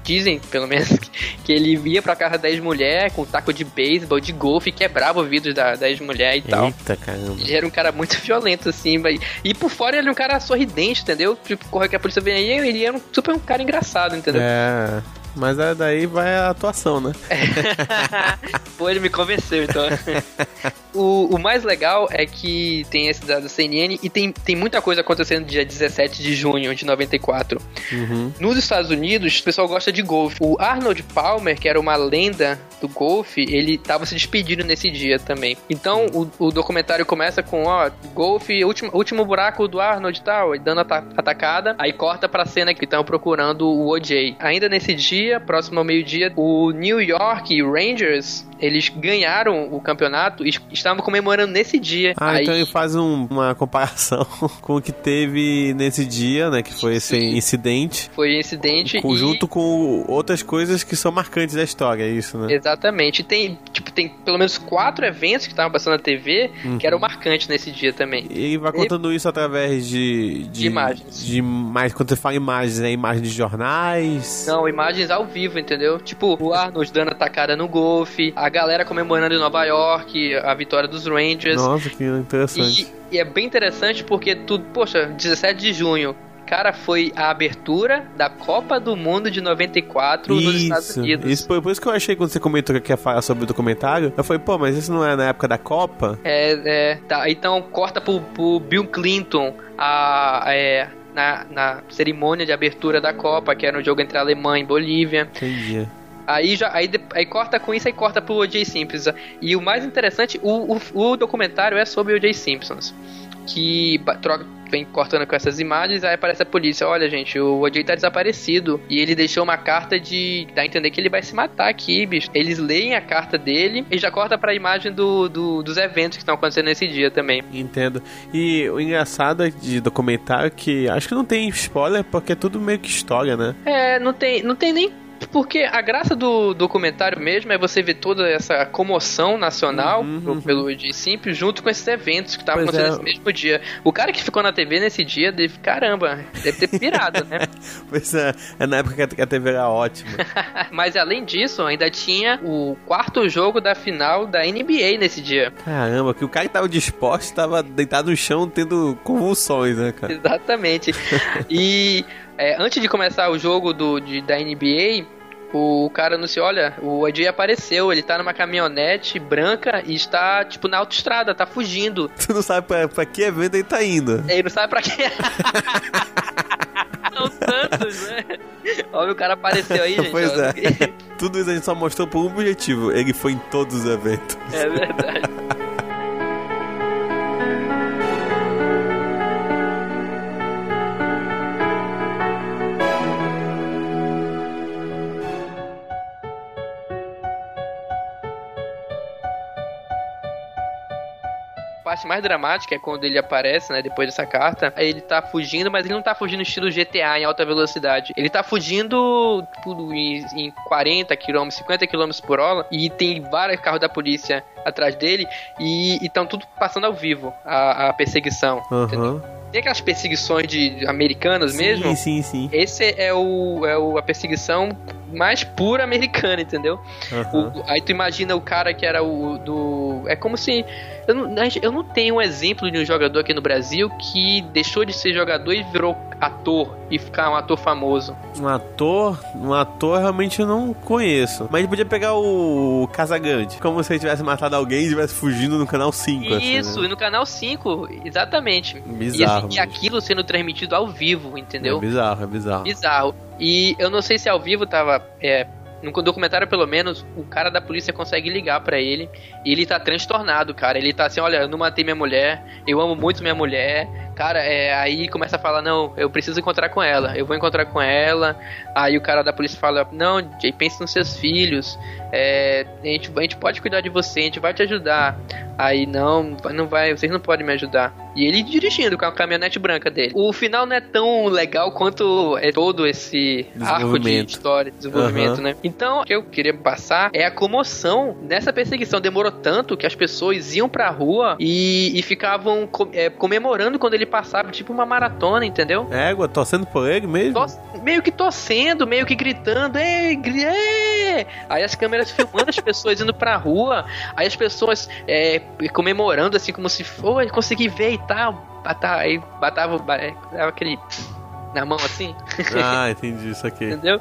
dizem, pelo menos, que ele ia pra casa da ex-mulher com taco de beisebol, de golfe, e quebrava o vidro da, da ex-mulher e tal. Eita, caramba. Ele era um cara muito violento, assim, vai- e por fora ele era um cara sorridente, entendeu? Tipo, corre que a polícia vem aí, ele era um super um cara engraçado, entendeu? É. Mas é daí vai a atuação, né? Pô, ele me convenceu, então. o, o mais legal é que tem esse da, da CNN e tem, tem muita coisa acontecendo dia 17 de junho de 94. Uhum. Nos Estados Unidos, o pessoal gosta de golfe. O Arnold Palmer, que era uma lenda do golfe, ele tava se despedindo nesse dia também. Então, o, o documentário começa com, ó, golfe, último, último buraco do Arnold e tal, dando ata- atacada, aí corta pra cena que estão procurando o OJ. Ainda nesse dia, próximo ao meio-dia, o New York Rangers, eles ganharam o campeonato e estavam comemorando nesse dia. Ah, aí, então ele faz um- uma comparação com o que teve nesse dia, né? Que foi esse Sim. incidente. foi incidente e... Conjunto com outras coisas que são marcantes da história, é isso, né? Exatamente. Tem, tipo, tem pelo menos quatro eventos que estavam passando na TV que eram marcantes nesse dia também. E vai contando isso através de, De imagens. De mais, quando você fala imagens, é imagem de jornais. Não, imagens ao vivo, entendeu? Tipo, o Arnold dando atacada no golfe, a galera comemorando em Nova York, a vitória dos Rangers. Nossa, que interessante. E, e é bem interessante porque tudo, poxa, 17 de junho. Cara, foi a abertura da Copa do Mundo de 94 nos Estados Isso, Unidos. isso foi por isso que eu achei quando você comentou que ia falar sobre o documentário. Eu falei, pô, mas isso não é na época da Copa? É, é, tá. Então corta pro, pro Bill Clinton a, é, na, na cerimônia de abertura da Copa, que era um jogo entre Alemanha e Bolívia. Entendi. Aí já aí, aí corta com isso e corta pro O.J. Simpson. E o mais interessante, o, o, o documentário é sobre o O.J. Simpsons. Que troca, vem cortando com essas imagens, aí aparece a polícia. Olha, gente, o O.J. tá desaparecido. E ele deixou uma carta de. dá a entender que ele vai se matar aqui, bicho. Eles leem a carta dele e já corta pra imagem do, do- dos eventos que estão acontecendo nesse dia também. Entendo. E o engraçado de documentário é que acho que não tem spoiler porque é tudo meio que história, né? É, não tem, não tem nem. Porque a graça do documentário mesmo é você ver toda essa comoção nacional pro- pelo de Simples junto com esses eventos que estavam acontecendo é. nesse mesmo dia. O cara que ficou na TV nesse dia, deve, caramba, deve ter pirado, né? Pois é, é na época que a- que a TV era ótima. Mas além disso, ainda tinha o quarto jogo da final da NBA nesse dia. Caramba, que o cara que tava disposto tava deitado no chão tendo convulsões, né, cara? Exatamente. e é, antes de começar o jogo do, de- da NBA, o cara anunciou, olha, o AJ apareceu, ele tá numa caminhonete branca e está, tipo, na autoestrada, tá fugindo. Tu não sabe pra, pra que evento ele tá indo. Ele não sabe pra quê. São tantos, né? Olha, o cara apareceu aí, gente. Pois ó. é. Tudo isso a gente só mostrou por um objetivo. Ele foi em todos os eventos. É verdade. Parte mais dramática é quando ele aparece, né, depois dessa carta. Ele tá fugindo, mas ele não tá fugindo estilo GTA em alta velocidade. Ele tá fugindo tipo, em, em 40 km, 50 km por hora. E tem vários carros da polícia atrás dele. E estão tudo passando ao vivo a, a perseguição. entendeu? Aham. tem aquelas perseguições de americanas mesmo. Sim, sim, sim. Esse é o, é o a perseguição mais pura americana, entendeu? Aham. O- aí tu imagina o cara que era o do. É como se. Eu não, eu não tenho um exemplo de um jogador aqui no Brasil que deixou de ser jogador e virou ator e ficar um ator famoso. Um ator, um ator realmente eu não conheço. Mas a gente podia pegar o Casagrande. Como se ele tivesse matado alguém e estivesse fugindo no canal 5. assim, Isso, né? e no canal 5, exatamente. Bizarro. E, e aquilo sendo transmitido ao vivo, entendeu? É bizarro, é bizarro. Bizarro. E eu não sei se ao vivo tava. É, no documentário, pelo menos, o cara da polícia consegue ligar pra ele. E ele tá transtornado, cara. Ele tá assim: olha, eu não matei minha mulher, eu amo muito minha mulher. Cara, é, aí começa a falar: não, eu preciso encontrar com ela, eu vou encontrar com ela. Aí o cara da polícia fala: não, Jay, pense nos seus filhos. É, a, gente, a gente pode cuidar de você, a gente vai te ajudar. Aí não, não vai, vocês não podem me ajudar. E ele dirigindo com a caminhonete branca dele. O final não é tão legal quanto é todo esse arco de história, desenvolvimento, Aham. né? Então, o que eu queria passar é a comoção nessa perseguição. Demorou tanto que as pessoas iam pra rua e, e ficavam é, comemorando quando ele passava, tipo uma maratona, entendeu? Égua, torcendo por ele mesmo? Tos- meio que torcendo, meio que gritando, ei, ei! Aí as câmeras filmando as pessoas indo pra rua, aí as pessoas é, comemorando assim como se foi, consegui ver e tal. Bata- Aí batava, ba- é, aquele na mão assim, Ah, entendi isso aqui. entendeu?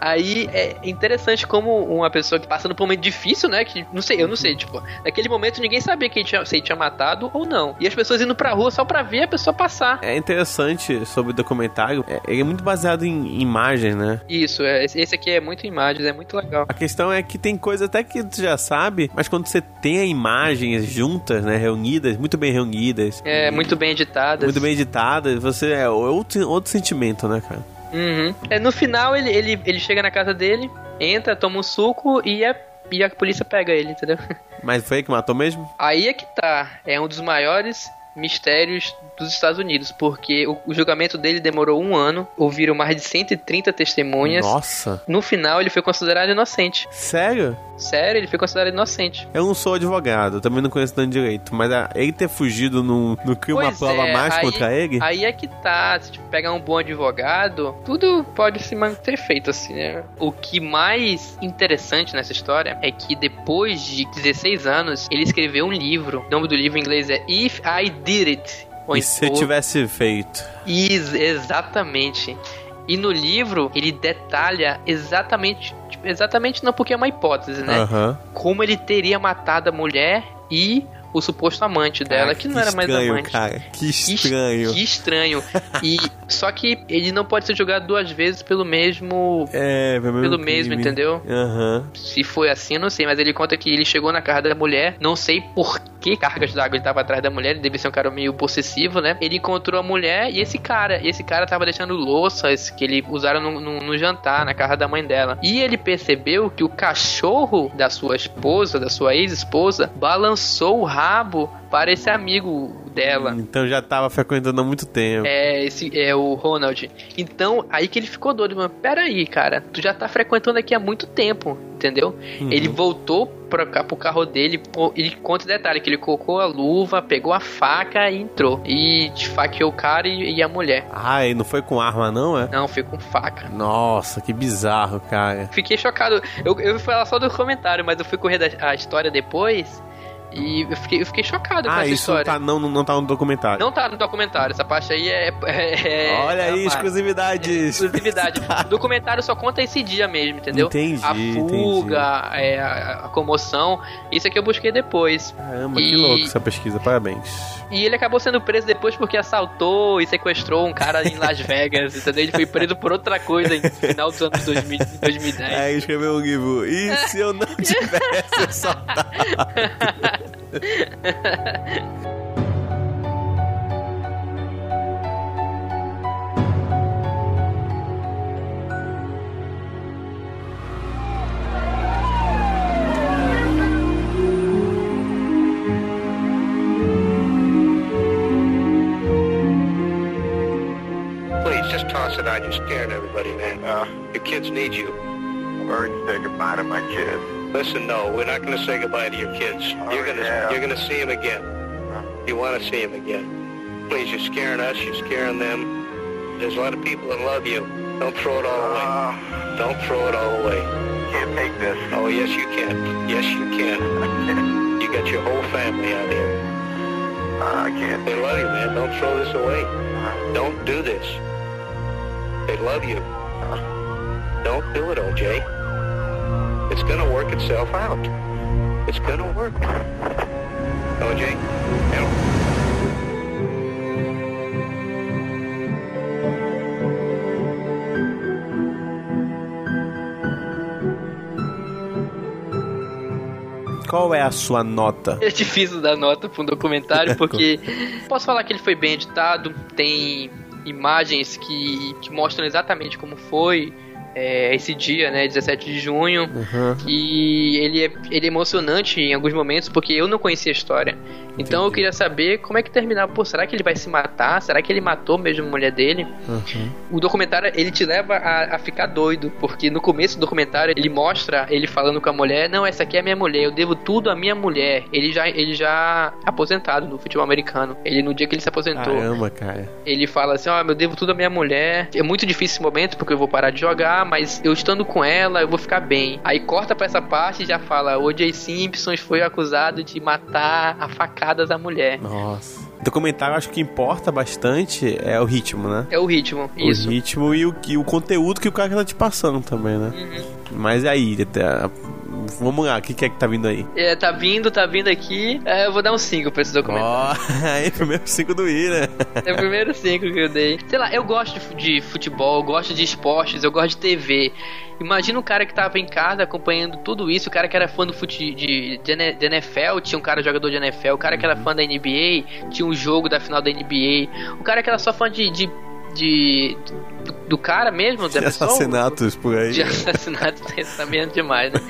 Aí é interessante como uma pessoa que passando por um momento difícil, né? Que não sei, eu não sei, tipo, naquele momento ninguém sabia que ele tinha, se ele tinha matado ou não. E as pessoas indo pra rua só pra ver a pessoa passar. É interessante sobre o documentário, é, ele é muito baseado em imagens, né? Isso, é, esse aqui é muito imagens, é muito legal. A questão é que tem coisa até que tu já sabe, mas quando você tem imagens juntas, né, reunidas, muito bem reunidas, É, muito bem editadas. muito bem editadas, você é outro, outro sentimento, né, cara? Uhum. É, no final, ele, ele, ele chega na casa dele, entra, toma um suco e a, e a polícia pega ele, entendeu? Mas foi ele que matou mesmo? Aí é que tá. É um dos maiores mistérios dos Estados Unidos, porque o, o julgamento dele demorou um ano, ouviram mais de 130 testemunhas. Nossa. No final, ele foi considerado inocente. Sério? Sério, ele foi considerado inocente. Eu não sou advogado, também não conheço tanto direito, mas a- ele ter fugido não, não cria uma prova é, mais aí- contra ele? Aí é que tá, se tipo, pegar um bom advogado, tudo pode se manter feito assim, né? O que mais interessante nessa história é que depois de 16 anos, ele escreveu um livro. O nome do livro em inglês é If I Did It. Ou E se ou- tivesse feito? Is- exatamente. E no livro ele detalha exatamente, tipo, exatamente não porque é uma hipótese, né? Como ele teria matado a mulher e o suposto amante dela, Cara, que não era mais estranho, amante. cara. Que Que es- estranho. Que estranho. E só que ele não pode ser julgado duas vezes pelo mesmo É, pelo, pelo mesmo, crime. entendeu? Aham. Se foi assim, eu não sei, mas ele conta que ele chegou na casa da mulher, não sei por que cargas d'água ele tava atrás da mulher, ele deve ser um cara meio possessivo, né? Ele encontrou a mulher e esse cara, e esse cara tava deixando louças que ele usaram no, no- no jantar, na casa da mãe dela. E ele percebeu que o cachorro da sua esposa, da sua ex-esposa, balançou o rabo para esse amigo dela. Então já tava frequentando há muito tempo. É, esse é o Ronald. Então, aí que ele ficou doido, mano. Pera aí, cara, tu já tá frequentando aqui há muito tempo, entendeu? Uhum. Ele voltou pra cá, pro carro dele, ele conta o detalhe, que ele colocou a luva, pegou a faca e entrou. E esfaqueou o cara e, e a mulher. Ah, ele não foi com arma, não, é? Não, foi com faca. Nossa, que bizarro, cara. Fiquei chocado. Eu, eu falar só do comentário, mas eu fui correr a história depois e eu fiquei, eu fiquei chocado com Ah, essa isso história. tá, não, não tá no documentário. Não tá no documentário, essa parte aí é. é- é- Olha é aí, parte. exclusividades. Exclusividade. O documentário só conta esse dia mesmo, entendeu? Entendi, a fuga, é, a, comoção. Isso aqui eu busquei depois. Caramba, E- que louco essa pesquisa, parabéns. E ele acabou sendo preso depois porque assaltou e sequestrou um cara em Las Vegas, entendeu? Ele foi preso por outra coisa no final dos anos 2000, 2010. É, escreveu um livro. E se eu não tivesse assaltado? Please, just toss it out. You're scaring everybody, man. Uh, your kids need you. I've already said goodbye to my kids. Listen, no, we're not going to say goodbye to your kids. Oh, you're going to yeah. you're going to see them again. You want to see them again. Please, you're scaring us. You're scaring them. There's a lot of people that love you. Don't throw it all away. Ah. Don't throw it all away. Can't take this. Oh, yes, you can. Yes, you can. You got your whole family out here. Uh, I can't. They love you, man. Don't throw this away. Uh-huh. Don't do this. They love you. Uh-huh. Don't do it, OJ. It's gonna work itself out. It's gonna work. OJ, help. Qual é a sua nota? É difícil dar nota pra um documentário, porque posso falar que ele foi bem editado, tem imagens que, que mostram exatamente como foi é, esse dia, né, 17 de junho, Uhum. e ele é, ele é emocionante em alguns momentos, porque eu não conhecia a história. Então eu queria saber como é que terminava. Pô, será que ele vai se matar? Será que ele matou mesmo a mulher dele? Uhum. O documentário, ele te leva a, a ficar doido, porque no começo do documentário ele mostra ele falando com a mulher, não, essa aqui é a minha mulher, eu devo tudo à minha mulher. Ele já, ele já aposentado no futebol americano. Ele, no dia que ele se aposentou, Caramba, cara. ele fala assim, ó, eu devo tudo à minha mulher. É muito difícil esse momento, porque eu vou parar de jogar, mas eu estando com ela, eu vou ficar bem. Aí corta pra essa parte e já fala, o O.J. Simpson foi acusado de matar a facadas a mulher. Nossa. Documentário, acho que importa bastante é o ritmo, né? É o ritmo, isso. O ritmo e o, e o conteúdo que o cara tá te passando também, né? Uhum. Mas aí, tá- vamos lá, o que, que é que tá vindo aí? É, tá vindo, tá vindo aqui. É, eu vou dar um 5 pra esse documentário. Ó, aí, primeiro 5 do I, né? É o primeiro 5 que eu dei. Sei lá, eu gosto de fu- de futebol, eu gosto de esportes, eu gosto de TV. Imagina um cara que tava em casa acompanhando tudo isso, o cara que era fã do fute de, de, NFL, tinha um cara jogador de NFL, o cara que era fã da NBA, tinha um jogo da final da NBA, o cara que era só fã de. de, de- do, do cara mesmo, da De pessoa, assassinatos por aí. de assassinato pensamento demais, né?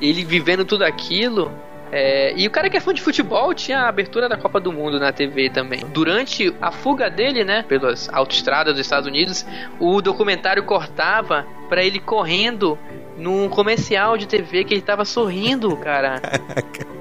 Ele vivendo tudo aquilo. é, e o cara que é fã de futebol tinha a abertura da Copa do Mundo na TV também. Durante a fuga dele, né, pelas autoestradas dos Estados Unidos, o documentário cortava pra ele correndo num comercial de TV que ele tava sorrindo, cara.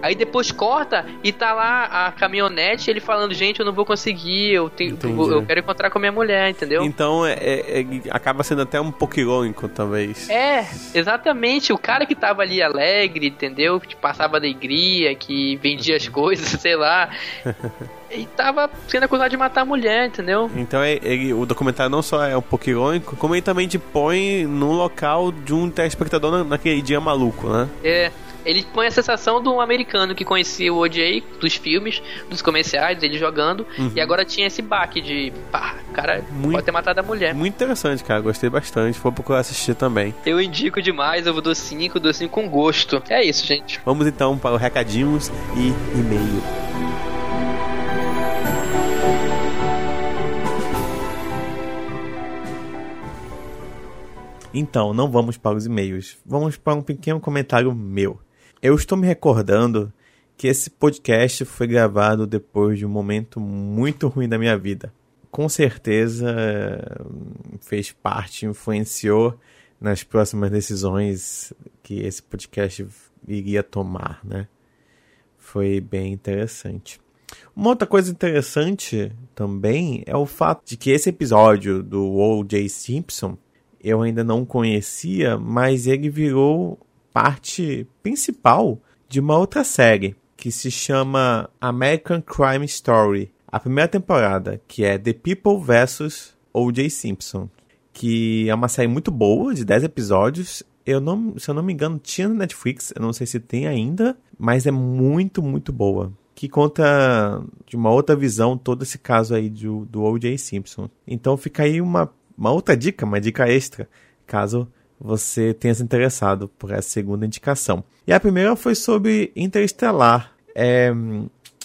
Aí depois corta e tá lá a caminhonete ele falando, gente, eu não vou conseguir, eu, tenho, eu quero encontrar com a minha mulher, entendeu? Então é, é- é- acaba sendo até um pouco irônico, talvez. É, exatamente. O cara que tava ali alegre, entendeu? Que passava alegria, que vendia as coisas, sei lá. E tava sendo acusado de matar a mulher, entendeu? Então é- ele- o documentário não só é um pouco irônico, como ele também te põe no local de um telespectador na- naquele dia maluco, né? É. Ele põe a sensação de um americano que conhecia o OJ dos filmes, dos comerciais, ele jogando, e agora tinha esse baque de pá, o cara Muito- pode ter matado a mulher. Muito interessante, cara. Gostei bastante. Vou procurar assistir também. Eu indico demais, eu dou 5, dou 5 com gosto. É isso, gente. Vamos então para os recadinhos e e-mail. Então, não vamos para os e-mails. Vamos para um pequeno comentário meu. Eu estou me recordando que esse podcast foi gravado depois de um momento muito ruim da minha vida. Com certeza eh, fez parte, influenciou nas próximas decisões que esse podcast iria tomar, né? Foi bem interessante. Uma outra coisa interessante também é o fato de que esse episódio do O.J. Simpson eu ainda não conhecia, mas ele virou parte principal de uma outra série que se chama American Crime Story. A primeira temporada, que é The People vs. O.J. Simpson, que é uma série muito boa, de 10 episódios. Eu não, se eu não me engano, tinha no Netflix, eu não sei se tem ainda, mas é muito, muito boa. Que conta de uma outra visão todo esse caso aí do, do O.J. Simpson. Então fica aí uma, uma outra dica, uma dica extra, caso você tenha se interessado por essa segunda indicação. E a primeira foi sobre Interestelar. É,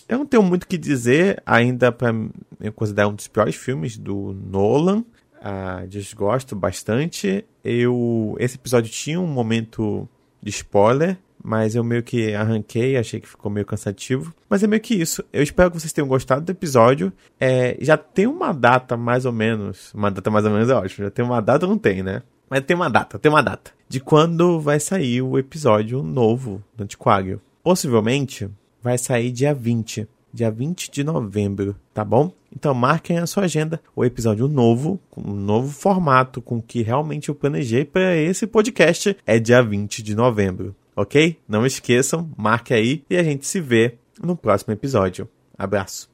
eu não tenho muito o que dizer ainda para eu considerar um dos piores filmes do Nolan. Ah, desgosto bastante. Eu esse episódio tinha um momento de spoiler, mas eu meio que arranquei, achei que ficou meio cansativo. Mas é meio que isso. Eu espero que vocês tenham gostado do episódio. É, já tem uma data mais ou menos. Uma data mais ou menos é ótimo. Já tem uma data, não tem, né? Mas tem uma data, tem uma data. De quando vai sair o episódio novo do Antiquário. Possivelmente vai sair dia 20. Dia 20 de novembro, tá bom? Então marquem a sua agenda o episódio novo, com um novo formato, com o que realmente eu planejei para esse podcast, é dia 20 de novembro, ok? Não esqueçam, marque aí e a gente se vê no próximo episódio. Abraço.